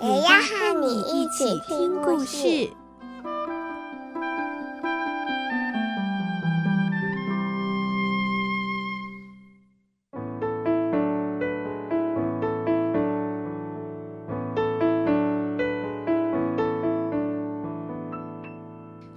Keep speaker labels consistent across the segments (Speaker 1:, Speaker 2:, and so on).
Speaker 1: 也要和你一起听故事。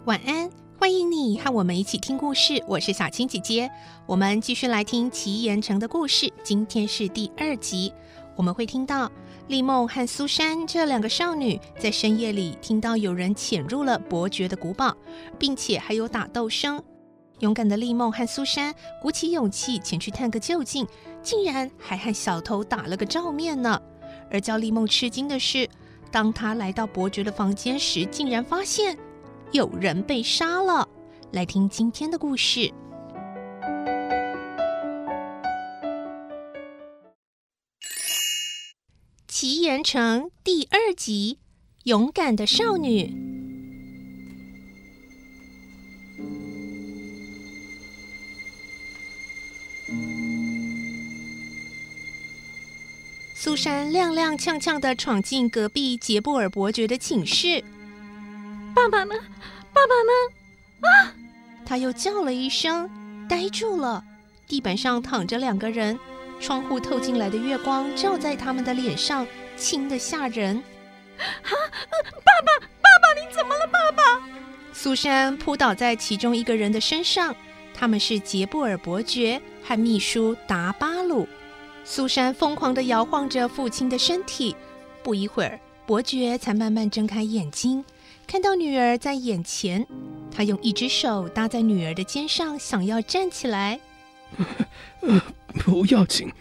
Speaker 2: 晚安，欢迎你和我们一起听故事。我是小青姐姐，我们继续来听奇岩城的故事。今天是第二集，我们会听到丽梦和苏珊这两个少女在深夜里听到有人潜入了伯爵的古堡，并且还有打斗声。勇敢的丽梦和苏珊鼓起勇气前去探个究竟，竟然还和小偷打了个照面呢。而叫丽梦吃惊的是，当她来到伯爵的房间时，竟然发现。有人被杀了，来听今天的故事，《奇岩城》第二集《勇敢的少女》。苏珊踉踉跄跄地闯进隔壁杰布尔伯爵的寝室。
Speaker 3: 爸爸呢？爸爸呢？啊！
Speaker 2: 他又叫了一声，呆住了。地板上躺着两个人，窗户透进来的月光照在他们的脸上，青得吓人。
Speaker 3: 啊！爸爸，爸爸，你怎么了？爸爸！
Speaker 2: 苏珊扑倒在其中一个人的身上。他们是杰布尔伯爵和秘书达巴鲁。苏珊疯狂地摇晃着父亲的身体。不一会儿，伯爵才慢慢睁开眼睛。看到女儿在眼前，他用一只手搭在女儿的肩上，想要站起来。
Speaker 4: 呃，不要紧，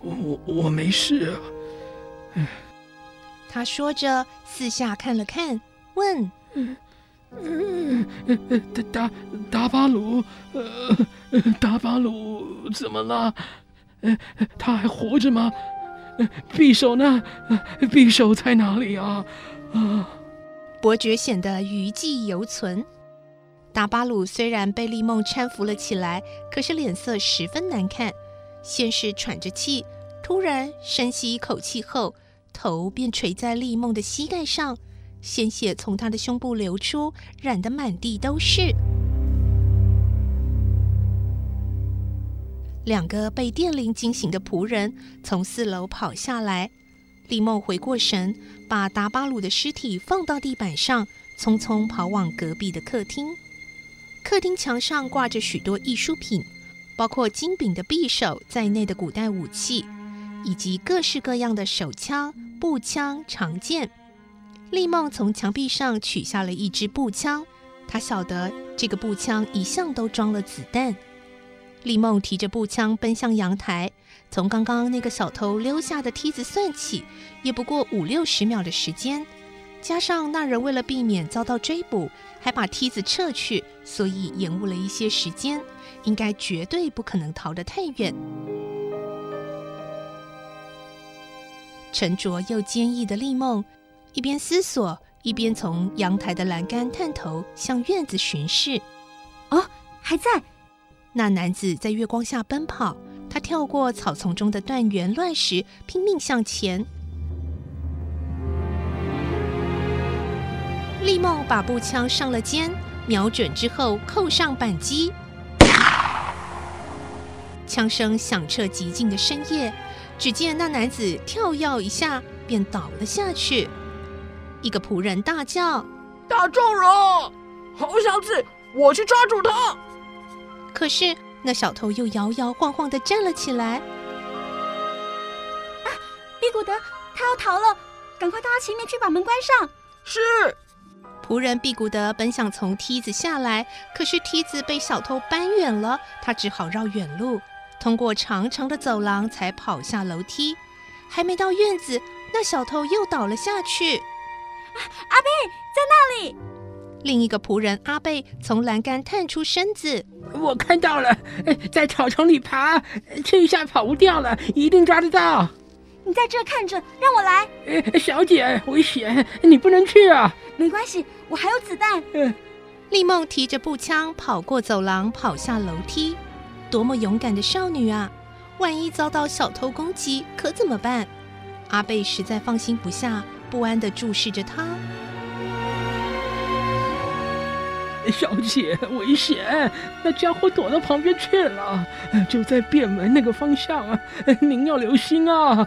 Speaker 4: 我我没事啊。
Speaker 2: 他说着，四下看了看，问：“
Speaker 4: 嗯嗯，达达达巴鲁，呃，达巴鲁怎么了？呃，他还活着吗？匕首呢？匕首在哪里啊？啊！”
Speaker 2: 伯爵显得余悸犹存。达巴鲁虽然被丽梦搀扶了起来，可是脸色十分难看。先是喘着气，突然深吸一口气后，头便垂在丽梦的膝盖上，鲜血从她的胸部流出，染得满地都是。两个被电铃惊醒的仆人从四楼跑下来。丽梦回过神，把达巴鲁的尸体放到地板上，匆匆跑往隔壁的客厅。客厅墙上挂着许多艺术品，包括金柄的匕首在内的古代武器，以及各式各样的手枪、步枪、长剑。丽梦从墙壁上取下了一支步枪，她晓得这个步枪一向都装了子弹。丽梦提着步枪奔向阳台。从刚刚那个小偷溜下的梯子算起，也不过五六十秒的时间。加上那人为了避免遭到追捕，还把梯子撤去，所以延误了一些时间。应该绝对不可能逃得太远。沉着又坚毅的丽梦，一边思索，一边从阳台的栏杆探头向院子巡视。
Speaker 3: 哦，还在。
Speaker 2: 那男子在月光下奔跑。他跳过草丛中的断垣乱石，拼命向前。丽梦把步枪上了肩，瞄准之后扣上扳机，枪声响彻寂静的深夜。只见那男子跳跃一下，便倒了下去。一个仆人大叫：“
Speaker 5: 打中了！好小子，我去抓住他！”
Speaker 2: 可是。那小偷又摇摇晃晃的站了起来。
Speaker 3: 啊，比古德，他要逃了！赶快到他前面去把门关上。
Speaker 5: 是。
Speaker 2: 仆人毕古德本想从梯子下来，可是梯子被小偷搬远了，他只好绕远路，通过长长的走廊才跑下楼梯。还没到院子，那小偷又倒了下去。
Speaker 3: 阿贝在那里。
Speaker 2: 另一个仆人阿贝从栏杆探出身子，
Speaker 4: 我看到了，在草丛里爬，这一下跑不掉了，一定抓得到。
Speaker 3: 你在这看着，让我来。
Speaker 4: 小姐，危险，你不能去啊。
Speaker 3: 没关系，我还有子弹。
Speaker 2: 丽梦提着步枪跑过走廊，跑下楼梯。多么勇敢的少女啊！万一遭到小偷攻击，可怎么办？阿贝实在放心不下，不安地注视着她。
Speaker 4: 小姐，危险！那家伙躲到旁边去了，就在便门那个方向啊！您要留心啊！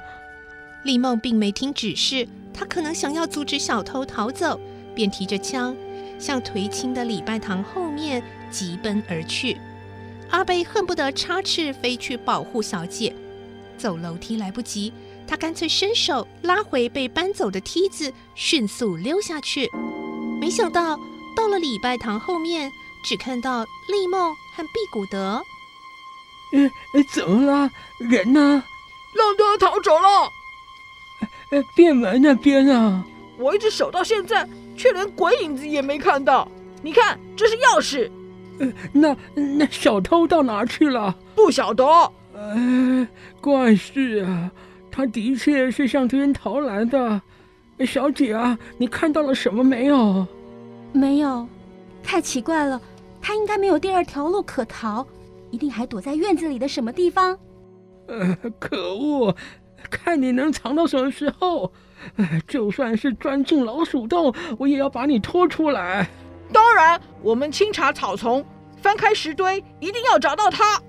Speaker 2: 丽梦并没听指示，她可能想要阻止小偷逃走，便提着枪向颓倾的礼拜堂后面疾奔而去。阿贝恨不得插翅飞去保护小姐，走楼梯来不及，他干脆伸手拉回被搬走的梯子，迅速溜下去。没想到到了礼拜堂后面，只看到丽梦和毕古德。
Speaker 4: 呃，怎么了？人呢？
Speaker 5: 让他逃走了。
Speaker 4: 呃，便门那边啊！
Speaker 5: 我一直守到现在，却连鬼影子也没看到。你看，这是钥匙。
Speaker 4: 呃，那那小偷到哪去了？
Speaker 5: 不晓得。
Speaker 4: 呃，怪事啊！他的确是向这边逃来的。小姐啊，你看到了什么没有？
Speaker 3: 没有。太奇怪了，他应该没有第二条路可逃，一定还躲在院子里的什么地方。
Speaker 4: 呃，可恶！看你能藏到什么时候！哎，就算是钻进老鼠洞，我也要把你拖出来。
Speaker 5: 当然，我们清查草丛，翻开石堆，一定要找到他。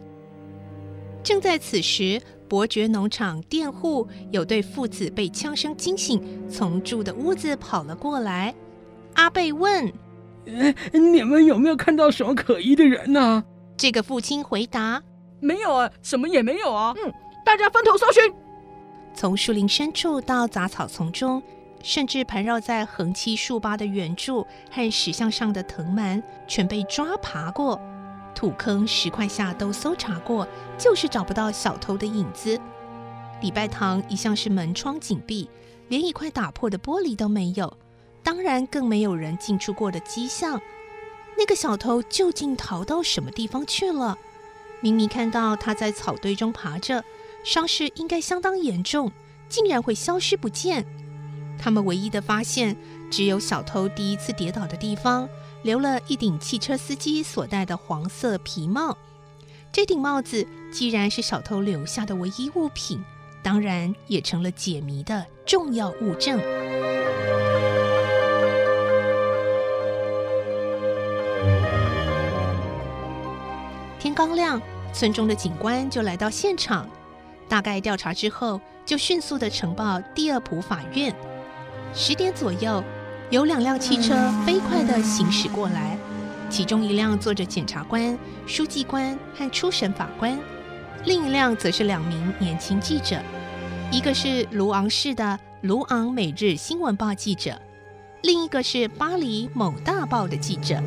Speaker 2: 正在此时，伯爵农场佃户有对父子被枪声惊醒，从住的屋子跑了过来。阿贝问：“
Speaker 4: 哎，你们有没有看到什么可疑的人呢？”
Speaker 2: 这个父亲回答：“
Speaker 5: 没有啊，什么也没有啊。”嗯，大家分头搜寻。
Speaker 2: 从树林深处到杂草丛中，甚至盘绕在横七竖八的圆柱和石像上的藤蔓，全被抓爬过；土坑、石块下都搜查过，就是找不到小偷的影子。礼拜堂一向是门窗紧闭，连一块打破的玻璃都没有，当然更没有人进出过的迹象。那个小偷究竟逃到什么地方去了？明明看到他在草堆中爬着。伤势应该相当严重，竟然会消失不见。他们唯一的发现，只有小偷第一次跌倒的地方留了一顶汽车司机所戴的黄色皮帽。这顶帽子既然是小偷留下的唯一物品，当然也成了解谜的重要物证。天刚亮，村中的警官就来到现场。大概调查之后，就迅速地呈报第二普法院。十点左右，有两辆汽车飞快地行驶过来，其中一辆坐着检察官、书记官和初审法官，另一辆则是两名年轻记者，一个是卢昂市的卢昂每日新闻报记者，另一个是巴黎某大报的记者。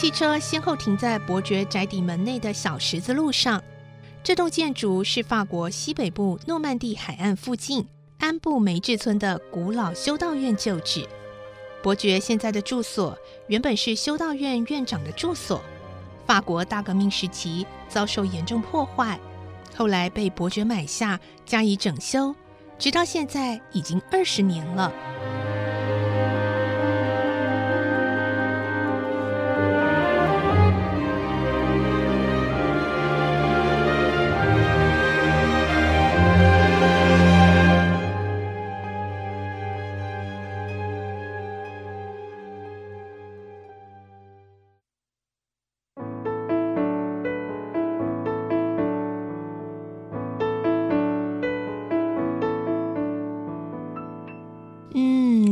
Speaker 2: 汽车先后停在伯爵宅邸门内的小十字路上。这栋建筑是法国西北部诺曼底海岸附近安布梅治村的古老修道院旧址。伯爵现在的住所原本是修道院院长的住所。法国大革命时期遭受严重破坏，后来被伯爵买下加以整修，直到现在已经二十年了。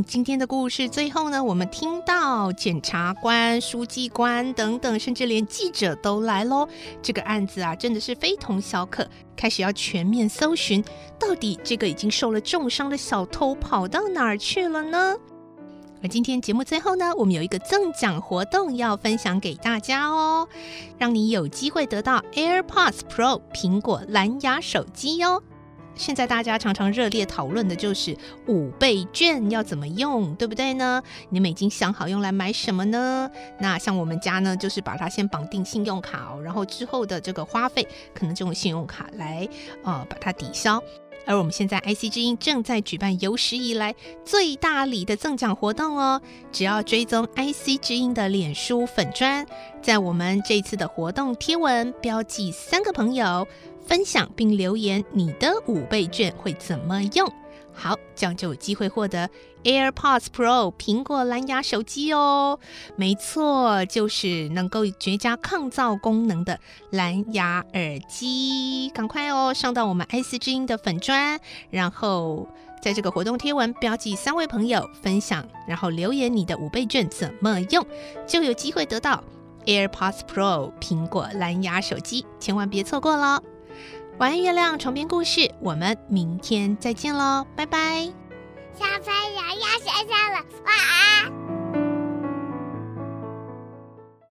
Speaker 2: 今天的故事最后呢，我们听到检察官、书记官等等，甚至连记者都来喽。这个案子啊，真的是非同小可，开始要全面搜寻，到底这个已经受了重伤的小偷跑到哪儿去了呢？而今天节目最后呢，我们有一个赠奖活动要分享给大家哦，让你有机会得到 AirPods Pro 苹果蓝牙手机哟。现在大家常常热烈讨论的就是五倍券要怎么用，对不对呢？你们已经想好用来买什么呢？那像我们家呢，就是把它先绑定信用卡哦，然后之后的这个花费可能就用信用卡来呃把它抵消。而我们现在 IC 之音正在举办有史以来最大礼的赠奖活动哦！只要追踪 IC 之音的脸书粉砖，在我们这次的活动贴文标记三个朋友。分享并留言，你的五倍券会怎么用？好，这样就有机会获得 AirPods Pro 苹果蓝牙手机哦。没错，就是能够绝佳抗噪功能的蓝牙耳机。赶快哦，上到我们爱思之音的粉专，然后在这个活动贴文标记三位朋友分享，然后留言你的五倍券怎么用，就有机会得到 AirPods Pro 苹果蓝牙手机。千万别错过了。晚安，月亮床边故事，我们明天再见喽，拜拜。
Speaker 1: 小朋友要睡觉了，晚安。